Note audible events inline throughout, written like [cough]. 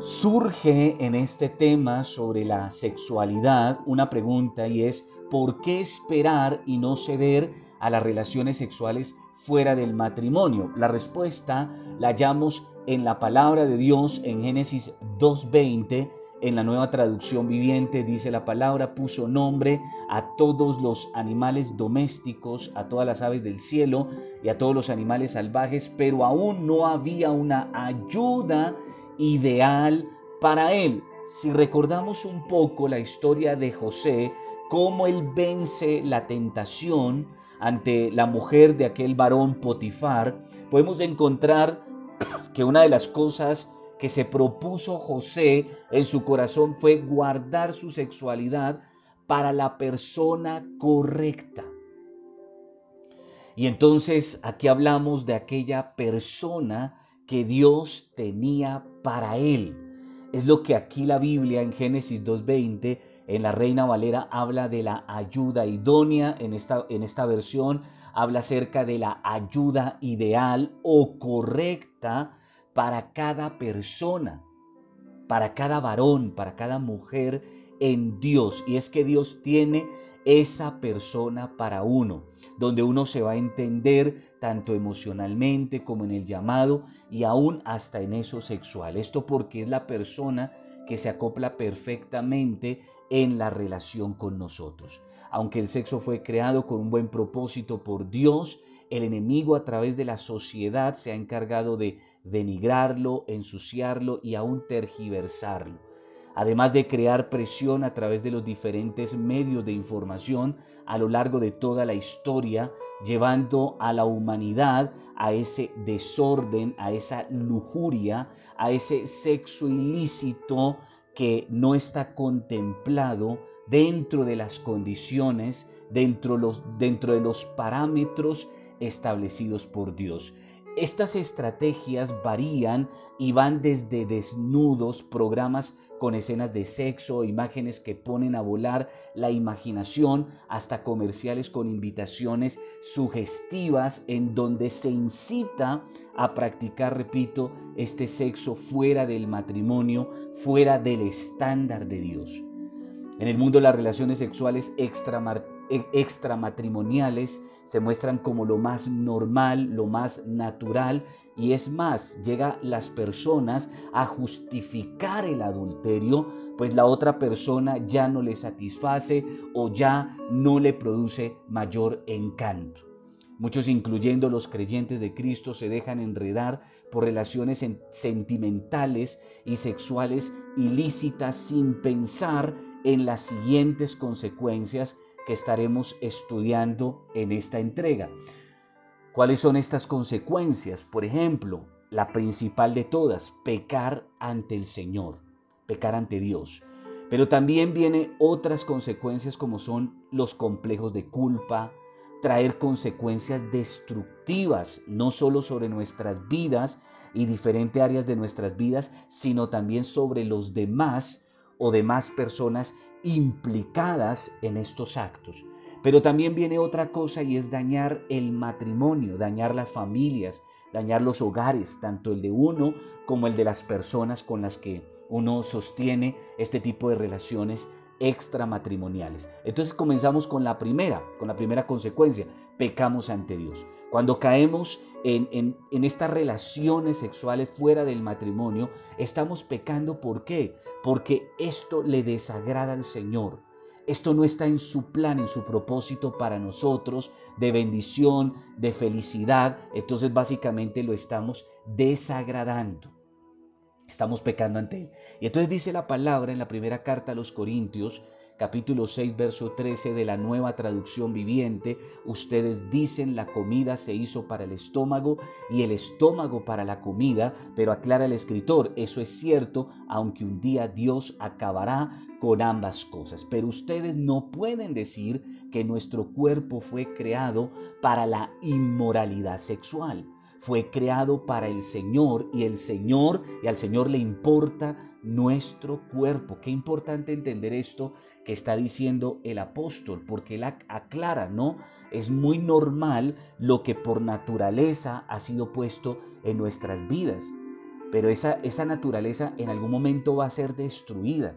Surge en este tema sobre la sexualidad una pregunta y es ¿por qué esperar y no ceder a las relaciones sexuales fuera del matrimonio? La respuesta la hallamos en la palabra de Dios en Génesis 2.20 en la nueva traducción viviente dice la palabra, puso nombre a todos los animales domésticos, a todas las aves del cielo y a todos los animales salvajes, pero aún no había una ayuda ideal para él. Si recordamos un poco la historia de José, cómo él vence la tentación ante la mujer de aquel varón Potifar, podemos encontrar [coughs] que una de las cosas que se propuso José en su corazón fue guardar su sexualidad para la persona correcta. Y entonces aquí hablamos de aquella persona que Dios tenía para él. Es lo que aquí la Biblia en Génesis 2.20, en la Reina Valera, habla de la ayuda idónea, en esta, en esta versión habla acerca de la ayuda ideal o correcta para cada persona, para cada varón, para cada mujer en Dios. Y es que Dios tiene esa persona para uno, donde uno se va a entender tanto emocionalmente como en el llamado y aún hasta en eso sexual. Esto porque es la persona que se acopla perfectamente en la relación con nosotros. Aunque el sexo fue creado con un buen propósito por Dios, el enemigo a través de la sociedad se ha encargado de denigrarlo, ensuciarlo y aún tergiversarlo. Además de crear presión a través de los diferentes medios de información a lo largo de toda la historia, llevando a la humanidad a ese desorden, a esa lujuria, a ese sexo ilícito que no está contemplado dentro de las condiciones, dentro, los, dentro de los parámetros establecidos por Dios. Estas estrategias varían y van desde desnudos, programas con escenas de sexo, imágenes que ponen a volar la imaginación, hasta comerciales con invitaciones sugestivas en donde se incita a practicar, repito, este sexo fuera del matrimonio, fuera del estándar de Dios. En el mundo las relaciones sexuales extramatrimoniales se muestran como lo más normal, lo más natural y es más, llega las personas a justificar el adulterio, pues la otra persona ya no le satisface o ya no le produce mayor encanto. Muchos, incluyendo los creyentes de Cristo, se dejan enredar por relaciones sentimentales y sexuales ilícitas sin pensar en las siguientes consecuencias estaremos estudiando en esta entrega. ¿Cuáles son estas consecuencias? Por ejemplo, la principal de todas, pecar ante el Señor, pecar ante Dios. Pero también viene otras consecuencias como son los complejos de culpa, traer consecuencias destructivas, no solo sobre nuestras vidas y diferentes áreas de nuestras vidas, sino también sobre los demás o demás personas implicadas en estos actos. Pero también viene otra cosa y es dañar el matrimonio, dañar las familias, dañar los hogares, tanto el de uno como el de las personas con las que uno sostiene este tipo de relaciones extramatrimoniales. Entonces comenzamos con la primera, con la primera consecuencia, pecamos ante Dios. Cuando caemos en, estas relaciones sexuales fuera del matrimonio, estamos pecando. ¿Por qué? Porque esto le desagrada al Señor. Esto no está en su plan, en su propósito para nosotros de bendición, de felicidad. Entonces básicamente lo estamos desagradando. Estamos pecando ante Él. Y entonces dice la palabra en la primera carta a los Corintios, capítulo 6, verso 13 de la nueva traducción viviente, ustedes dicen la comida se hizo para el estómago y el estómago para la comida, pero aclara el escritor, eso es cierto, aunque un día Dios acabará con ambas cosas. Pero ustedes no pueden decir que nuestro cuerpo fue creado para la inmoralidad sexual. Fue creado para el Señor y el Señor, y al Señor le importa nuestro cuerpo. Qué importante entender esto que está diciendo el apóstol, porque él aclara, ¿no? Es muy normal lo que por naturaleza ha sido puesto en nuestras vidas. pero esa, esa naturaleza en algún momento va a ser destruida.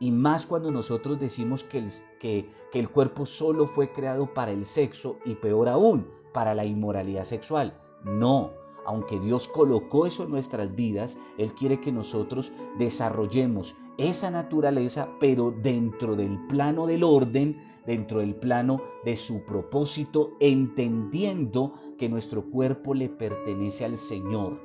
Y más cuando nosotros decimos que el, que, que el cuerpo solo fue creado para el sexo y peor aún, para la inmoralidad sexual. No, aunque Dios colocó eso en nuestras vidas, Él quiere que nosotros desarrollemos esa naturaleza, pero dentro del plano del orden, dentro del plano de su propósito, entendiendo que nuestro cuerpo le pertenece al Señor.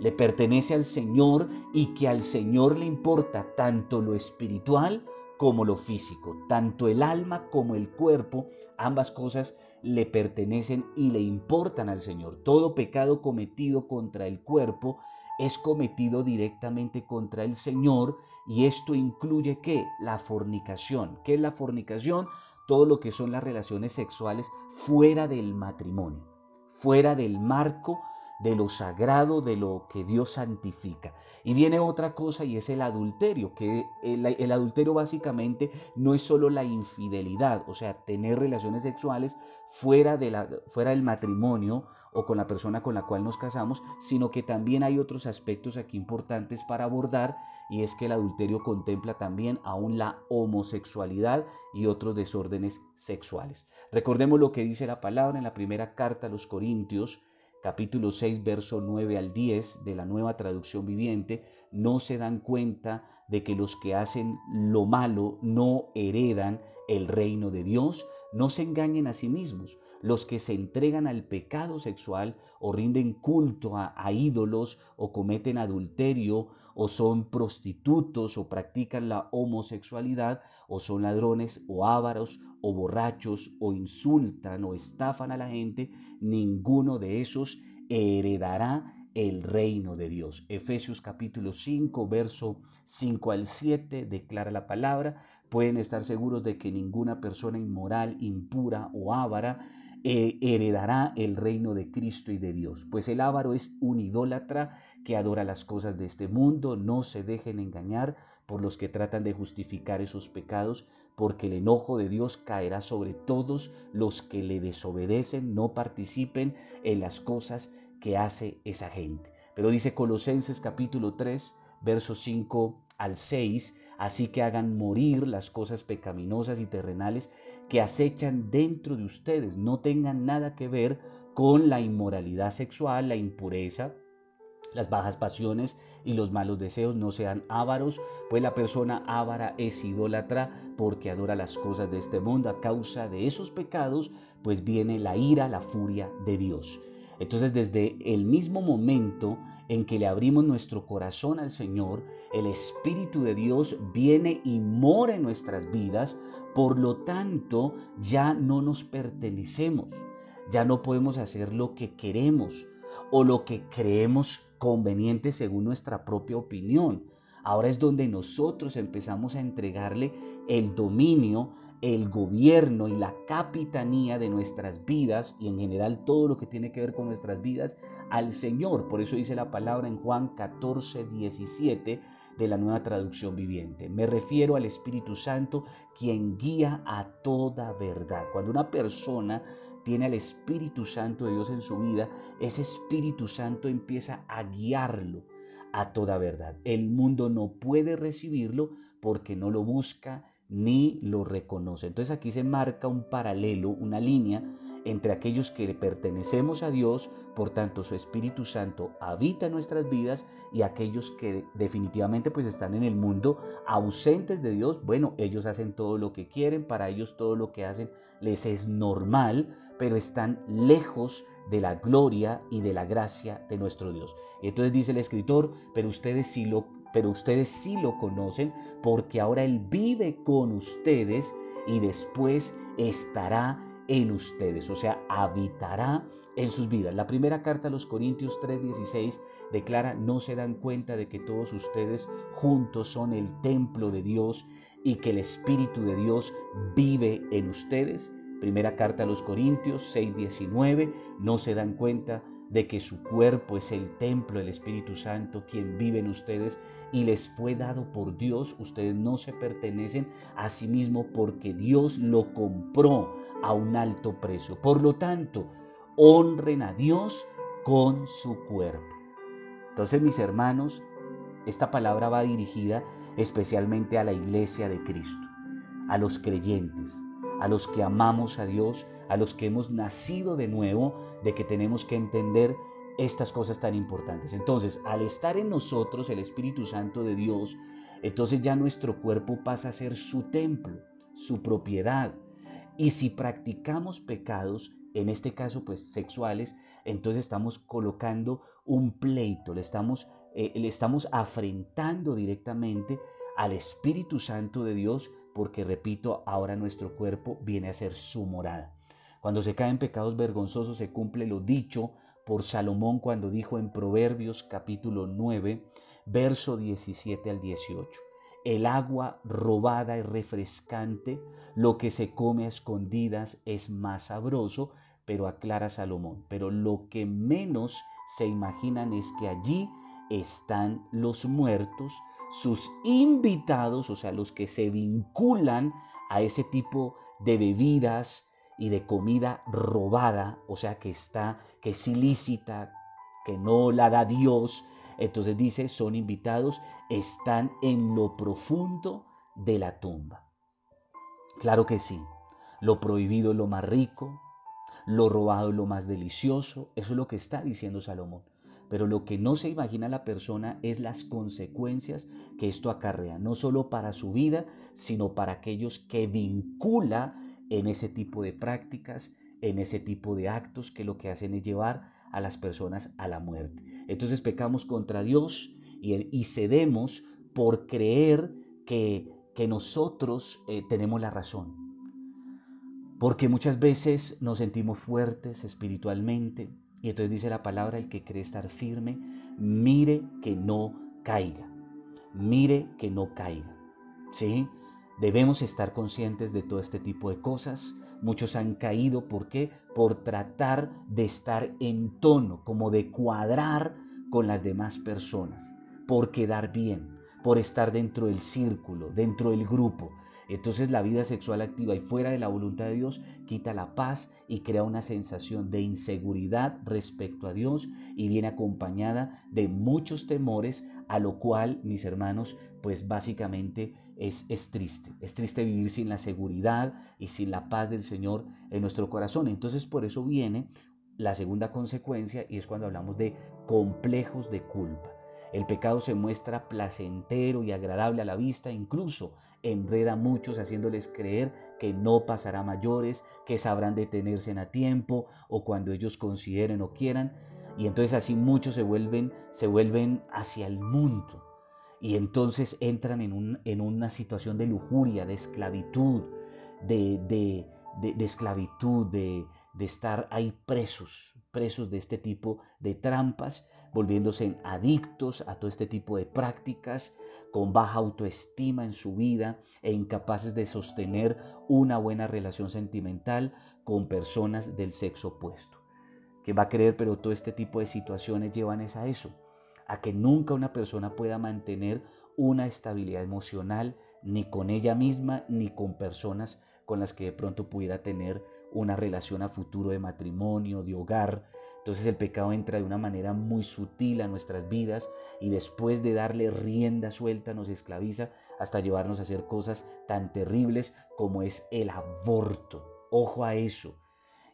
Le pertenece al Señor y que al Señor le importa tanto lo espiritual como lo físico, tanto el alma como el cuerpo, ambas cosas le pertenecen y le importan al Señor. Todo pecado cometido contra el cuerpo es cometido directamente contra el Señor y esto incluye que la fornicación. ¿Qué es la fornicación? Todo lo que son las relaciones sexuales fuera del matrimonio, fuera del marco de lo sagrado, de lo que Dios santifica. Y viene otra cosa y es el adulterio, que el, adulterio básicamente no es solo la infidelidad, o sea, tener relaciones sexuales fuera, de la, fuera del matrimonio o con la persona con la cual nos casamos, sino que también hay otros aspectos aquí importantes para abordar y es que el adulterio contempla también aún la homosexualidad y otros desórdenes sexuales. Recordemos lo que dice la palabra en la primera carta a los Corintios, capítulo 6, verso 9 al 10 de la nueva traducción viviente, no se dan cuenta de que los que hacen lo malo no heredan el reino de Dios, no se engañen a sí mismos. Los que se entregan al pecado sexual o rinden culto a, ídolos o cometen adulterio o son prostitutos o practican la homosexualidad o son ladrones o ávaros o borrachos o insultan o estafan a la gente, ninguno de esos heredará el reino de Dios. Efesios capítulo 5, verso 5 al 7 declara la palabra. Pueden estar seguros de que ninguna persona inmoral, impura o ávara eh, heredará el reino de Cristo y de Dios. Pues el ávaro es un idólatra que adora las cosas de este mundo. No se dejen engañar por los que tratan de justificar esos pecados, porque el enojo de Dios caerá sobre todos los que le desobedecen, no participen en las cosas que hace esa gente. Pero dice Colosenses capítulo 3, versos 5 al 6, así que hagan morir las cosas pecaminosas y terrenales que acechan dentro de ustedes, no tengan nada que ver con la inmoralidad sexual, la impureza, las bajas pasiones y los malos deseos, no sean ávaros, pues la persona ávara es idólatra porque adora las cosas de este mundo. A causa de esos pecados, pues viene la ira, la furia de Dios. Entonces desde el mismo momento en que le abrimos nuestro corazón al Señor, el Espíritu de Dios viene y mora en nuestras vidas, por lo tanto ya no nos pertenecemos, ya no podemos hacer lo que queremos o lo que creemos conveniente según nuestra propia opinión. Ahora es donde nosotros empezamos a entregarle el dominio el gobierno y la capitanía de nuestras vidas y en general todo lo que tiene que ver con nuestras vidas al Señor. Por eso dice la palabra en Juan 14, 17 de la nueva traducción viviente. Me refiero al Espíritu Santo quien guía a toda verdad. Cuando una persona tiene al Espíritu Santo de Dios en su vida, ese Espíritu Santo empieza a guiarlo a toda verdad. El mundo no puede recibirlo porque no lo busca ni lo reconoce. Entonces aquí se marca un paralelo, una línea entre aquellos que le pertenecemos a Dios, por tanto su Espíritu Santo habita nuestras vidas y aquellos que definitivamente pues están en el mundo ausentes de Dios, bueno, ellos hacen todo lo que quieren, para ellos todo lo que hacen les es normal, pero están lejos de la gloria y de la gracia de nuestro Dios. Entonces dice el escritor, pero ustedes sí lo pero ustedes sí lo conocen porque ahora Él vive con ustedes y después estará en ustedes, o sea, habitará en sus vidas. La primera carta a los Corintios 3:16 declara, no se dan cuenta de que todos ustedes juntos son el templo de Dios y que el Espíritu de Dios vive en ustedes. Primera carta a los Corintios 6:19, no se dan cuenta de que su cuerpo es el templo del Espíritu Santo, quien vive en ustedes y les fue dado por Dios. Ustedes no se pertenecen a sí mismo porque Dios lo compró a un alto precio. Por lo tanto, honren a Dios con su cuerpo. Entonces, mis hermanos, esta palabra va dirigida especialmente a la iglesia de Cristo, a los creyentes, a los que amamos a Dios, a los que hemos nacido de nuevo, de que tenemos que entender estas cosas tan importantes. Entonces, al estar en nosotros el Espíritu Santo de Dios, entonces ya nuestro cuerpo pasa a ser su templo, su propiedad. Y si practicamos pecados, en este caso pues sexuales, entonces estamos colocando un pleito, le estamos, eh, le estamos afrentando directamente al Espíritu Santo de Dios, porque repito, ahora nuestro cuerpo viene a ser su morada. Cuando se caen pecados vergonzosos se cumple lo dicho por Salomón cuando dijo en Proverbios capítulo 9, verso 17 al 18. El agua robada es refrescante, lo que se come a escondidas es más sabroso, pero aclara Salomón. Pero lo que menos se imaginan es que allí están los muertos, sus invitados, o sea, los que se vinculan a ese tipo de bebidas y de comida robada, o sea, que está, que es ilícita, que no la da Dios, entonces dice, son invitados, están en lo profundo de la tumba. Claro que sí, lo prohibido es lo más rico, lo robado es lo más delicioso, eso es lo que está diciendo Salomón. Pero lo que no se imagina la persona es las consecuencias que esto acarrea, no solo para su vida, sino para aquellos que vincula en ese tipo de prácticas, en ese tipo de actos que lo que hacen es llevar a las personas a la muerte. Entonces pecamos contra Dios y, cedemos por creer que, que nosotros eh, tenemos la razón. Porque muchas veces nos sentimos fuertes espiritualmente y entonces dice la palabra, el que cree estar firme, mire que no caiga, mire que no caiga. ¿Sí? Debemos estar conscientes de todo este tipo de cosas Muchos han caído, ¿por qué? Por tratar de estar en tono, como de cuadrar con las demás personas, por quedar bien, por estar dentro del círculo, dentro del grupo. Entonces la vida sexual activa y fuera de la voluntad de Dios quita la paz y crea una sensación de inseguridad respecto a Dios y viene acompañada de muchos temores, a lo cual, mis hermanos, pues básicamente es, es triste. Es triste vivir sin la seguridad y sin la paz del Señor en nuestro corazón. Entonces por eso viene la segunda consecuencia y es cuando hablamos de complejos de culpa. El pecado se muestra placentero y agradable a la vista, incluso enreda a muchos haciéndoles creer que no pasará mayores, que sabrán detenerse en a tiempo o cuando ellos consideren o quieran. Y entonces así muchos se vuelven, se vuelven hacia el mundo y entonces entran en, una situación de lujuria, de esclavitud, de, esclavitud, de, de estar ahí presos, presos de este tipo de trampas, volviéndose adictos a todo este tipo de prácticas, con baja autoestima en su vida e incapaces de sostener una buena relación sentimental con personas del sexo opuesto. ¿Quién va a creer? Pero todo este tipo de situaciones llevan a eso, a que nunca una persona pueda mantener una estabilidad emocional ni con ella misma ni con personas con las que de pronto pudiera tener una relación a futuro de matrimonio, de hogar. Entonces el pecado entra de una manera muy sutil a nuestras vidas y después de darle rienda suelta nos esclaviza hasta llevarnos a hacer cosas tan terribles como es el aborto. Ojo a eso.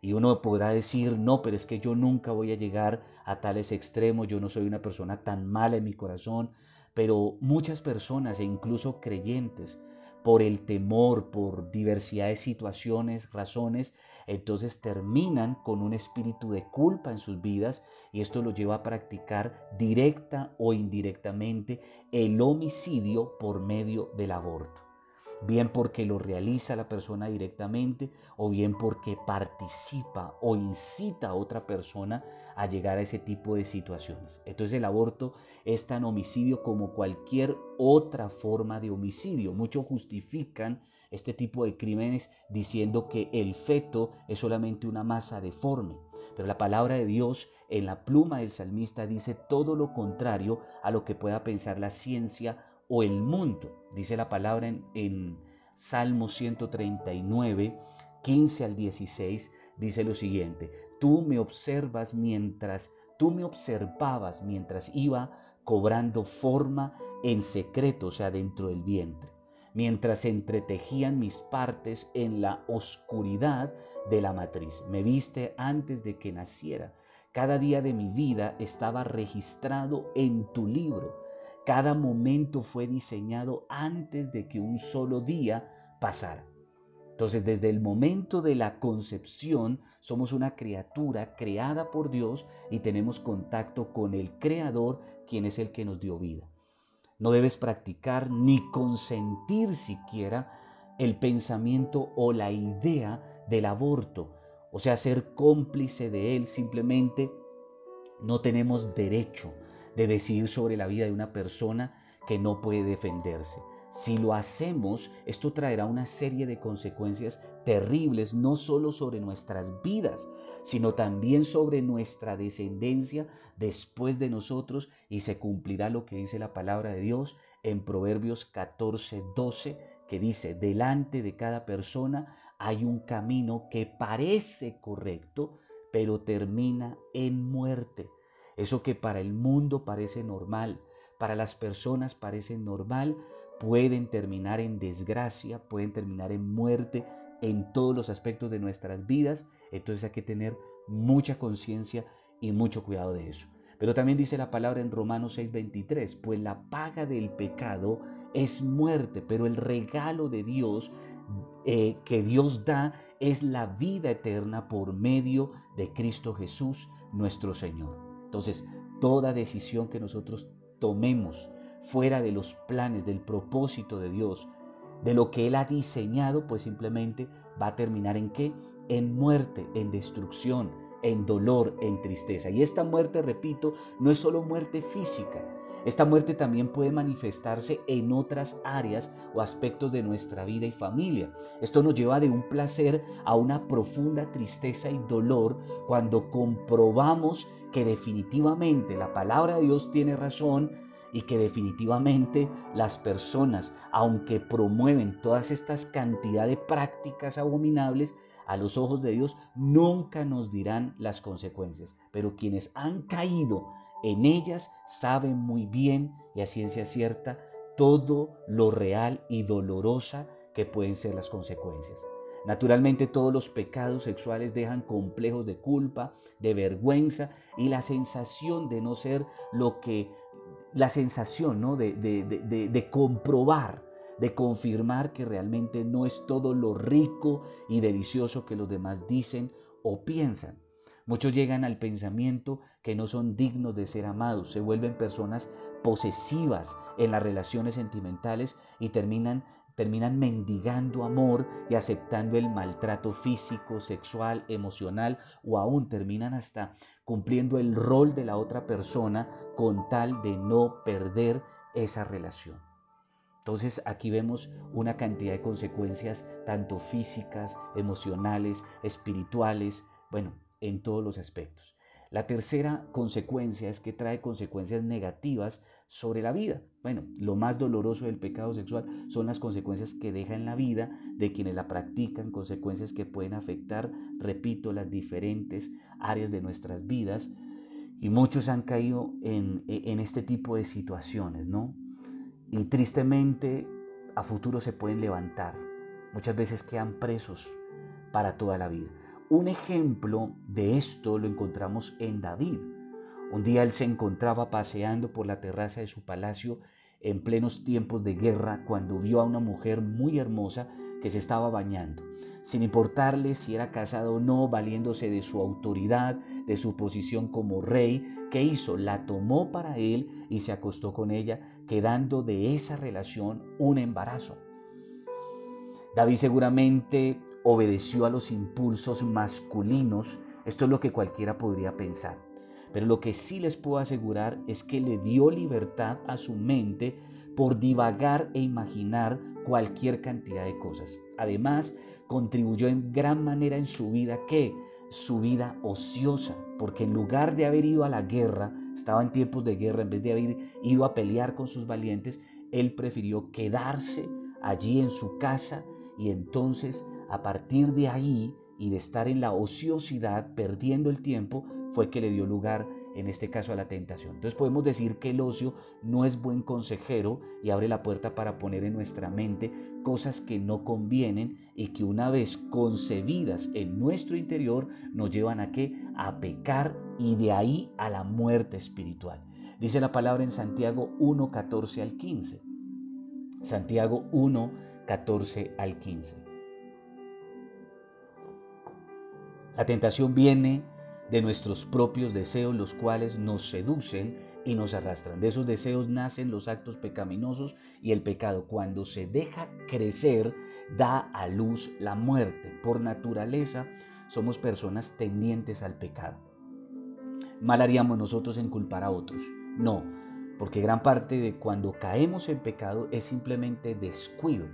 Y uno podrá decir, no, pero es que yo nunca voy a llegar a tales extremos, yo no soy una persona tan mala en mi corazón, pero muchas personas e incluso creyentes, por el temor, por diversidad de situaciones, razones, entonces terminan con un espíritu de culpa en sus vidas y esto los lleva a practicar directa o indirectamente el homicidio por medio del aborto bien porque lo realiza la persona directamente o bien porque participa o incita a otra persona a llegar a ese tipo de situaciones. Entonces el aborto es tan homicidio como cualquier otra forma de homicidio. Muchos justifican este tipo de crímenes diciendo que el feto es solamente una masa deforme. Pero la palabra de Dios en la pluma del salmista dice todo lo contrario a lo que pueda pensar la ciencia o el mundo. Dice la palabra en, Salmo 139, 15 al 16, dice lo siguiente, tú me observas mientras tú me observabas mientras iba cobrando forma en secreto, o sea, dentro del vientre, mientras entretejían mis partes en la oscuridad de la matriz. Me viste antes de que naciera. Cada día de mi vida estaba registrado en tu libro. Cada momento fue diseñado antes de que un solo día pasara. Entonces, desde el momento de la concepción, somos una criatura creada por Dios y tenemos contacto con el Creador, quien es el que nos dio vida. No debes practicar ni consentir siquiera el pensamiento o la idea del aborto, o sea, ser cómplice de él. Simplemente no tenemos derecho de decidir sobre la vida de una persona que no puede defenderse. Si lo hacemos, esto traerá una serie de consecuencias terribles, no solo sobre nuestras vidas, sino también sobre nuestra descendencia después de nosotros y se cumplirá lo que dice la palabra de Dios en Proverbios 14, 12, que dice, delante de cada persona hay un camino que parece correcto, pero termina en muerte. Eso que para el mundo parece normal, para las personas parece normal, pueden terminar en desgracia, pueden terminar en muerte en todos los aspectos de nuestras vidas. Entonces hay que tener mucha conciencia y mucho cuidado de eso. Pero también dice la palabra en Romanos 6:23, pues la paga del pecado es muerte, pero el regalo de Dios eh, que Dios da es la vida eterna por medio de Cristo Jesús, nuestro Señor. Entonces, toda decisión que nosotros tomemos fuera de los planes, del propósito de Dios, de lo que Él ha diseñado, pues simplemente va a terminar en qué? En muerte, en destrucción, en dolor, en tristeza. Y esta muerte, repito, no es solo muerte física. Esta muerte también puede manifestarse en otras áreas o aspectos de nuestra vida y familia. Esto nos lleva de un placer a una profunda tristeza y dolor cuando comprobamos que definitivamente la palabra de Dios tiene razón y que definitivamente las personas, aunque promueven todas estas cantidades de prácticas abominables, a los ojos de Dios nunca nos dirán las consecuencias. Pero quienes han caído en ellas saben muy bien y a ciencia cierta todo lo real y dolorosa que pueden ser las consecuencias. Naturalmente todos los pecados sexuales dejan complejos de culpa, de vergüenza y la sensación de no ser lo que la sensación ¿no? de, de, comprobar, de confirmar que realmente no es todo lo rico y delicioso que los demás dicen o piensan. Muchos llegan al pensamiento que no son dignos de ser amados, se vuelven personas posesivas en las relaciones sentimentales y terminan terminan mendigando amor y aceptando el maltrato físico, sexual, emocional o aún terminan hasta cumpliendo el rol de la otra persona con tal de no perder esa relación. Entonces aquí vemos una cantidad de consecuencias tanto físicas, emocionales, espirituales, bueno, en todos los aspectos. La tercera consecuencia es que trae consecuencias negativas sobre la vida. Bueno, lo más doloroso del pecado sexual son las consecuencias que deja en la vida de quienes la practican, consecuencias que pueden afectar, repito, las diferentes áreas de nuestras vidas. Y muchos han caído en, en este tipo de situaciones, ¿no? Y tristemente a futuro se pueden levantar. Muchas veces quedan presos para toda la vida. Un ejemplo de esto lo encontramos en David. Un día él se encontraba paseando por la terraza de su palacio en plenos tiempos de guerra cuando vio a una mujer muy hermosa que se estaba bañando. Sin importarle si era casado o no, valiéndose de su autoridad, de su posición como rey, ¿qué hizo? La tomó para él y se acostó con ella, quedando de esa relación un embarazo. David seguramente obedeció a los impulsos masculinos, esto es lo que cualquiera podría pensar. Pero lo que sí les puedo asegurar es que le dio libertad a su mente por divagar e imaginar cualquier cantidad de cosas. Además, contribuyó en gran manera en su vida que su vida ociosa, porque en lugar de haber ido a la guerra, estaba en tiempos de guerra, en vez de haber ido a pelear con sus valientes, él prefirió quedarse allí en su casa y entonces a partir de ahí y de estar en la ociosidad, perdiendo el tiempo, fue que le dio lugar en este caso a la tentación. Entonces podemos decir que el ocio no es buen consejero y abre la puerta para poner en nuestra mente cosas que no convienen y que una vez concebidas en nuestro interior nos llevan a qué? A pecar y de ahí a la muerte espiritual. Dice la palabra en Santiago 1, 14 al 15. Santiago 1, 14 al 15. La tentación viene de nuestros propios deseos, los cuales nos seducen y nos arrastran. De esos deseos nacen los actos pecaminosos y el pecado. Cuando se deja crecer, da a luz la muerte. Por naturaleza, somos personas tendientes al pecado. Mal haríamos nosotros en culpar a otros. No, porque gran parte de cuando caemos en pecado es simplemente descuido.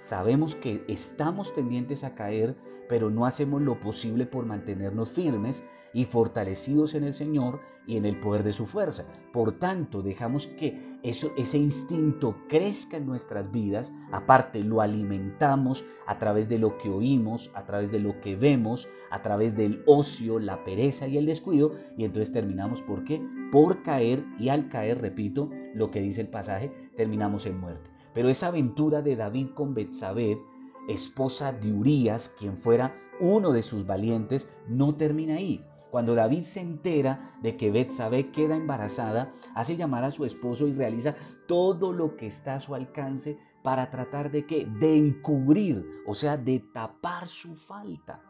Sabemos que estamos tendientes a caer, pero no hacemos lo posible por mantenernos firmes y fortalecidos en el Señor y en el poder de su fuerza. Por tanto, dejamos que ese instinto crezca en nuestras vidas. Aparte, lo alimentamos a través de lo que oímos, a través de lo que vemos, a través del ocio, la pereza y el descuido. Y entonces terminamos, ¿por qué? Por caer y al caer, repito, lo que dice el pasaje, terminamos en muerte. Pero esa aventura de David con Betsabé, esposa de Urías, quien fuera uno de sus valientes, no termina ahí. Cuando David se entera de que Betsabé queda embarazada, hace llamar a su esposo y realiza todo lo que está a su alcance para tratar de que de encubrir, o sea, de tapar su falta.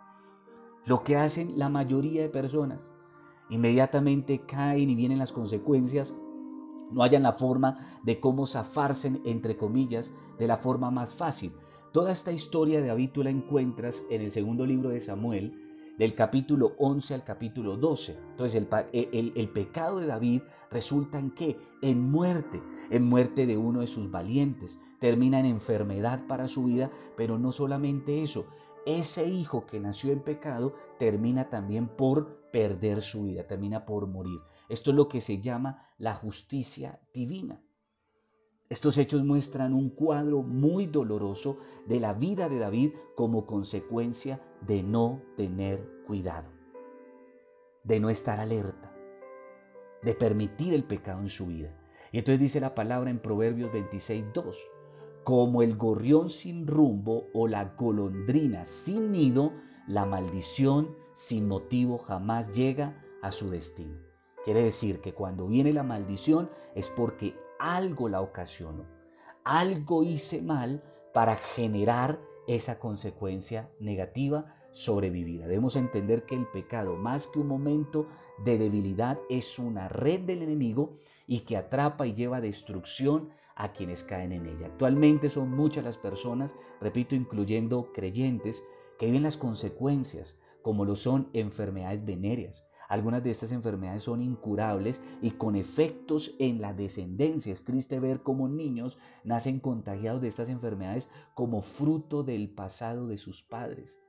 Lo que hacen la mayoría de personas. Inmediatamente caen y vienen las consecuencias. No hayan la forma de cómo zafarse, entre comillas, de la forma más fácil. Toda esta historia de David tú la encuentras en el segundo libro de Samuel, del capítulo 11 al capítulo 12. Entonces el, el, pecado de David resulta en qué? En muerte, en muerte de uno de sus valientes. Termina en enfermedad para su vida, pero no solamente eso. Ese hijo que nació en pecado termina también por perder su vida, termina por morir. Esto es lo que se llama la justicia divina. Estos hechos muestran un cuadro muy doloroso de la vida de David como consecuencia de no tener cuidado, de no estar alerta, de permitir el pecado en su vida. Y entonces dice la palabra en Proverbios 26, 2, como el gorrión sin rumbo o la golondrina sin nido, la maldición sin motivo jamás llega a su destino. Quiere decir que cuando viene la maldición es porque algo la ocasionó. Algo hice mal para generar esa consecuencia negativa sobrevivida. Debemos entender que el pecado, más que un momento de debilidad, es una red del enemigo y que atrapa y lleva destrucción a quienes caen en ella. Actualmente son muchas las personas, repito, incluyendo creyentes, que viven las consecuencias, como lo son enfermedades venéreas, algunas de estas enfermedades son incurables y con efectos en la descendencia. Es triste ver cómo niños nacen contagiados de estas enfermedades como fruto del pasado de sus padres.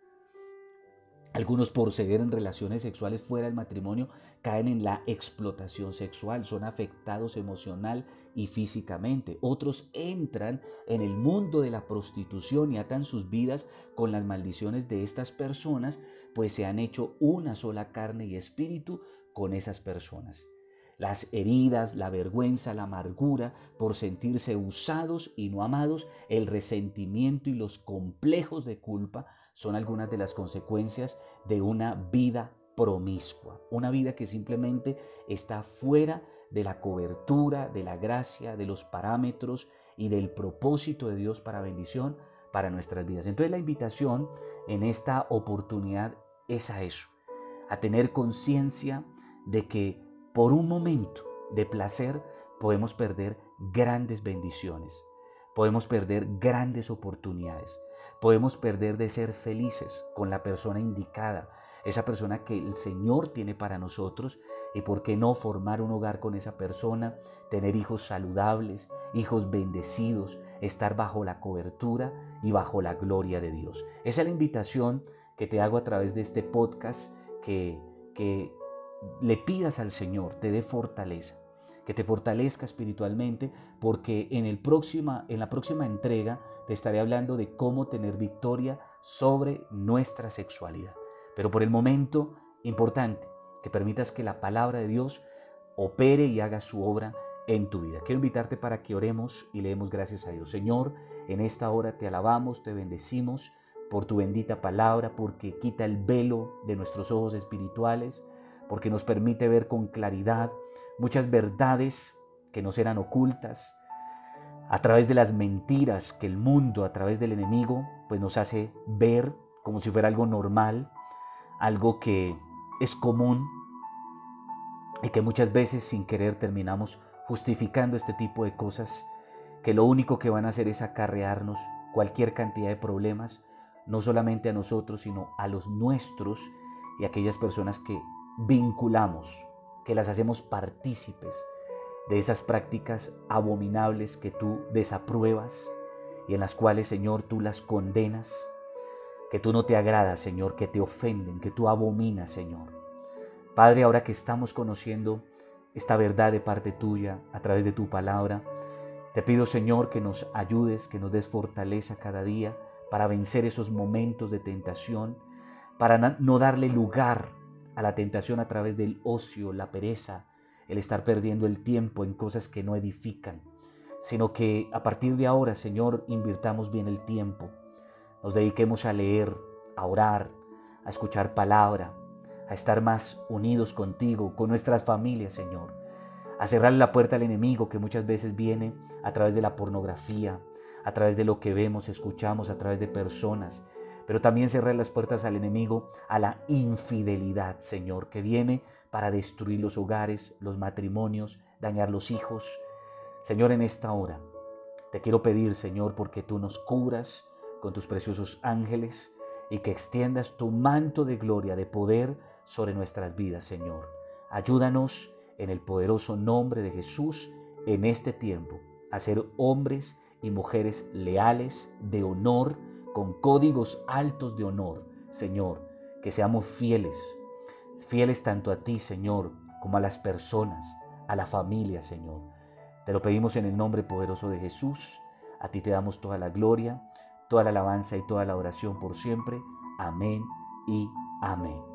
Algunos por seguir en relaciones sexuales fuera del matrimonio caen en la explotación sexual, son afectados emocional y físicamente. Otros entran en el mundo de la prostitución y atan sus vidas con las maldiciones de estas personas, pues se han hecho una sola carne y espíritu con esas personas. Las heridas, la vergüenza, la amargura por sentirse usados y no amados, el resentimiento y los complejos de culpa son algunas de las consecuencias de una vida promiscua, una vida que simplemente está fuera de la cobertura, de la gracia, de los parámetros y del propósito de Dios para bendición para nuestras vidas. Entonces la invitación en esta oportunidad es a eso, a tener conciencia de que por un momento de placer podemos perder grandes bendiciones, podemos perder grandes oportunidades. Podemos perder de ser felices con la persona indicada, esa persona que el Señor tiene para nosotros y por qué no formar un hogar con esa persona, tener hijos saludables, hijos bendecidos, estar bajo la cobertura y bajo la gloria de Dios. Esa es la invitación que te hago a través de este podcast, que, que le pidas al Señor, te dé fortaleza, que te fortalezca espiritualmente, porque en, el próxima, en la próxima entrega te estaré hablando de cómo tener victoria sobre nuestra sexualidad. Pero por el momento, importante, que permitas que la palabra de Dios opere y haga su obra en tu vida. Quiero invitarte para que oremos y le demos gracias a Dios. Señor, en esta hora te alabamos, te bendecimos por tu bendita palabra, porque quita el velo de nuestros ojos espirituales, porque nos permite ver con claridad muchas verdades que nos eran ocultas, a través de las mentiras que el mundo, a través del enemigo, pues nos hace ver como si fuera algo normal, algo que es común y que muchas veces sin querer terminamos justificando este tipo de cosas que lo único que van a hacer es acarrearnos cualquier cantidad de problemas, no solamente a nosotros, sino a los nuestros y a aquellas personas que vinculamos, que las hacemos partícipes de esas prácticas abominables que tú desapruebas y en las cuales, Señor, tú las condenas, que tú no te agradas, Señor, que te ofenden, que tú abominas, Señor. Padre, ahora que estamos conociendo esta verdad de parte tuya a través de tu palabra, te pido, Señor, que nos ayudes, que nos des fortaleza cada día para vencer esos momentos de tentación, para no darle lugar a la tentación a través del ocio, la pereza, el estar perdiendo el tiempo en cosas que no edifican, sino que a partir de ahora, Señor, invirtamos bien el tiempo, nos dediquemos a leer, a orar, a escuchar palabra, a estar más unidos contigo, con nuestras familias, Señor, a cerrar la puerta al enemigo que muchas veces viene a través de la pornografía, a través de lo que vemos, escuchamos, a través de personas, pero también cerrar las puertas al enemigo, a la infidelidad, Señor, que viene para destruir los hogares, los matrimonios, dañar los hijos. Señor, en esta hora te quiero pedir, Señor, porque tú nos cubras con tus preciosos ángeles y que extiendas tu manto de gloria, de poder, sobre nuestras vidas, Señor. Ayúdanos en el poderoso nombre de Jesús en este tiempo a ser hombres y mujeres leales, de honor, con códigos altos de honor, Señor, que seamos fieles, fieles tanto a ti, Señor, como a las personas, a la familia, Señor. Te lo pedimos en el nombre poderoso de Jesús. A ti te damos toda la gloria, toda la alabanza y toda la oración por siempre. Amén y amén.